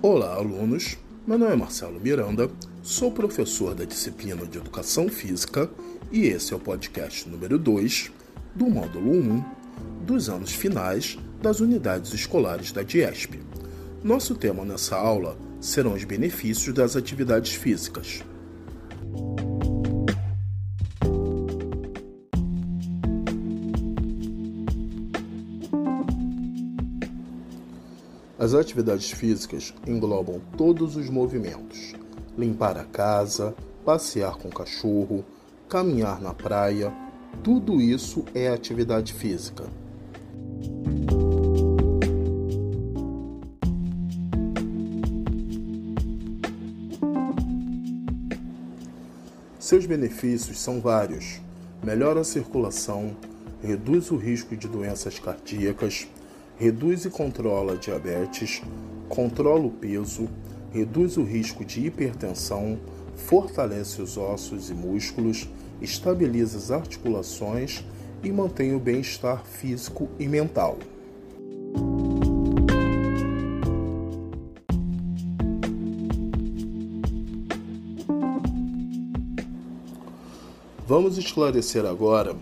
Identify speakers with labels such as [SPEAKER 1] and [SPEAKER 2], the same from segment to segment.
[SPEAKER 1] Olá, alunos. Meu nome é Marcelo Miranda, sou professor da disciplina de Educação Física e esse é o podcast número 2 do módulo 1 dos anos finais das unidades escolares da DIESP. Nosso tema nessa aula serão os benefícios das atividades físicas. As atividades físicas englobam todos os movimentos: limpar a casa, passear com o cachorro, caminhar na praia, tudo isso é atividade física. Seus benefícios são vários: melhora a circulação, reduz o risco de doenças cardíacas, reduz e controla diabetes, controla o peso, reduz o risco de hipertensão, fortalece os ossos e músculos, estabiliza as articulações e mantém o bem-estar físico e mental. Vamos esclarecer agora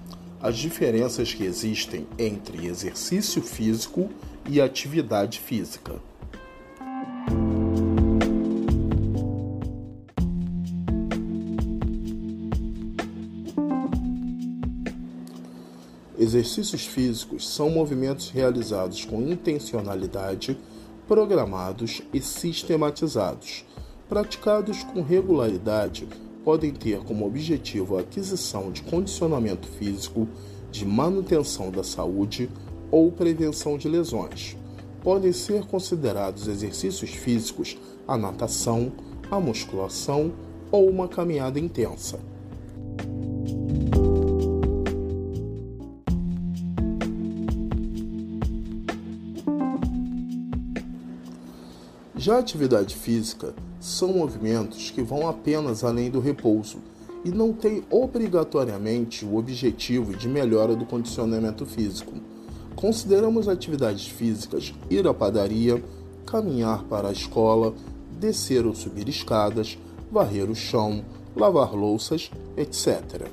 [SPEAKER 1] as diferenças que existem entre exercício físico e atividade física. Exercícios físicos são movimentos realizados com intencionalidade, programados e sistematizados, praticados com regularidade podem ter como objetivo a aquisição de condicionamento físico, de manutenção da saúde ou prevenção de lesões. Podem ser considerados exercícios físicos a natação, a musculação ou uma caminhada intensa. Já a atividade física são movimentos que vão apenas além do repouso e não têm obrigatoriamente o objetivo de melhora do condicionamento físico. Consideramos atividades físicas ir à padaria, caminhar para a escola, descer ou subir escadas, varrer o chão, lavar louças, etc.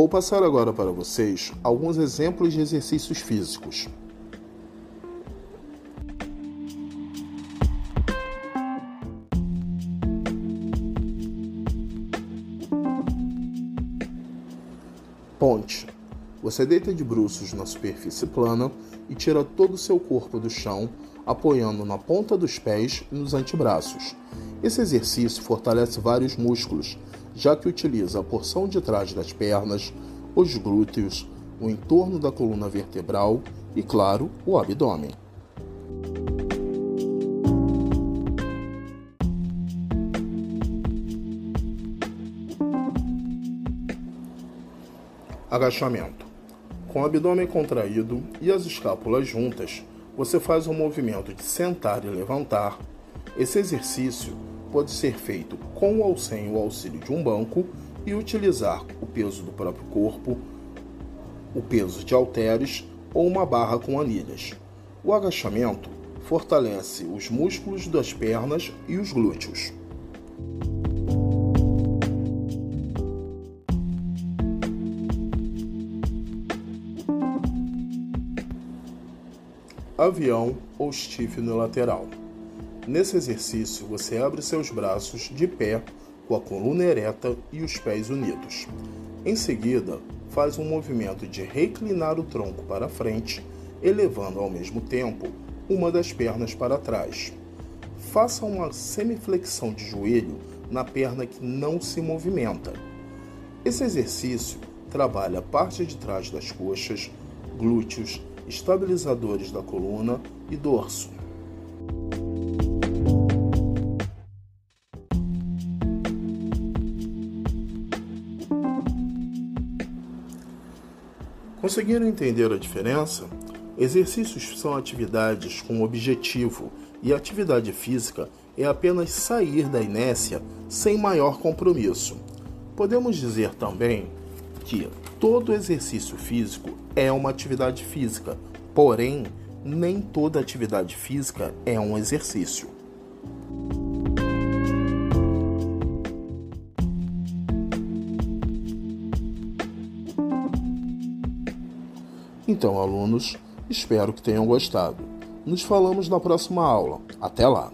[SPEAKER 1] Vou passar agora para vocês alguns exemplos de exercícios físicos. Ponte. Você deita de bruços na superfície plana e tira todo o seu corpo do chão, apoiando na ponta dos pés e nos antebraços. Esse exercício fortalece vários músculos, já que utiliza a porção de trás das pernas, os glúteos, o entorno da coluna vertebral e, claro, o abdômen. Agachamento. Com o abdômen contraído e as escápulas juntas, você faz o um movimento de sentar e levantar. Esse exercício pode ser feito com ou sem o auxílio de um banco e utilizar o peso do próprio corpo, o peso de halteres ou uma barra com anilhas. O agachamento fortalece os músculos das pernas e os glúteos. Avião ou stiff no lateral. Nesse exercício, você abre seus braços de pé, com a coluna ereta e os pés unidos. Em seguida, faz um movimento de reclinar o tronco para frente, elevando ao mesmo tempo uma das pernas para trás. Faça uma semiflexão de joelho na perna que não se movimenta. Esse exercício trabalha a parte de trás das coxas, glúteos, estabilizadores da coluna e dorso. Conseguiram entender a diferença? Exercícios são atividades com objetivo e atividade física é apenas sair da inércia sem maior compromisso. Podemos dizer também que todo exercício físico é uma atividade física, porém, nem toda atividade física é um exercício. Então, alunos, espero que tenham gostado. Nos falamos na próxima aula. Até lá!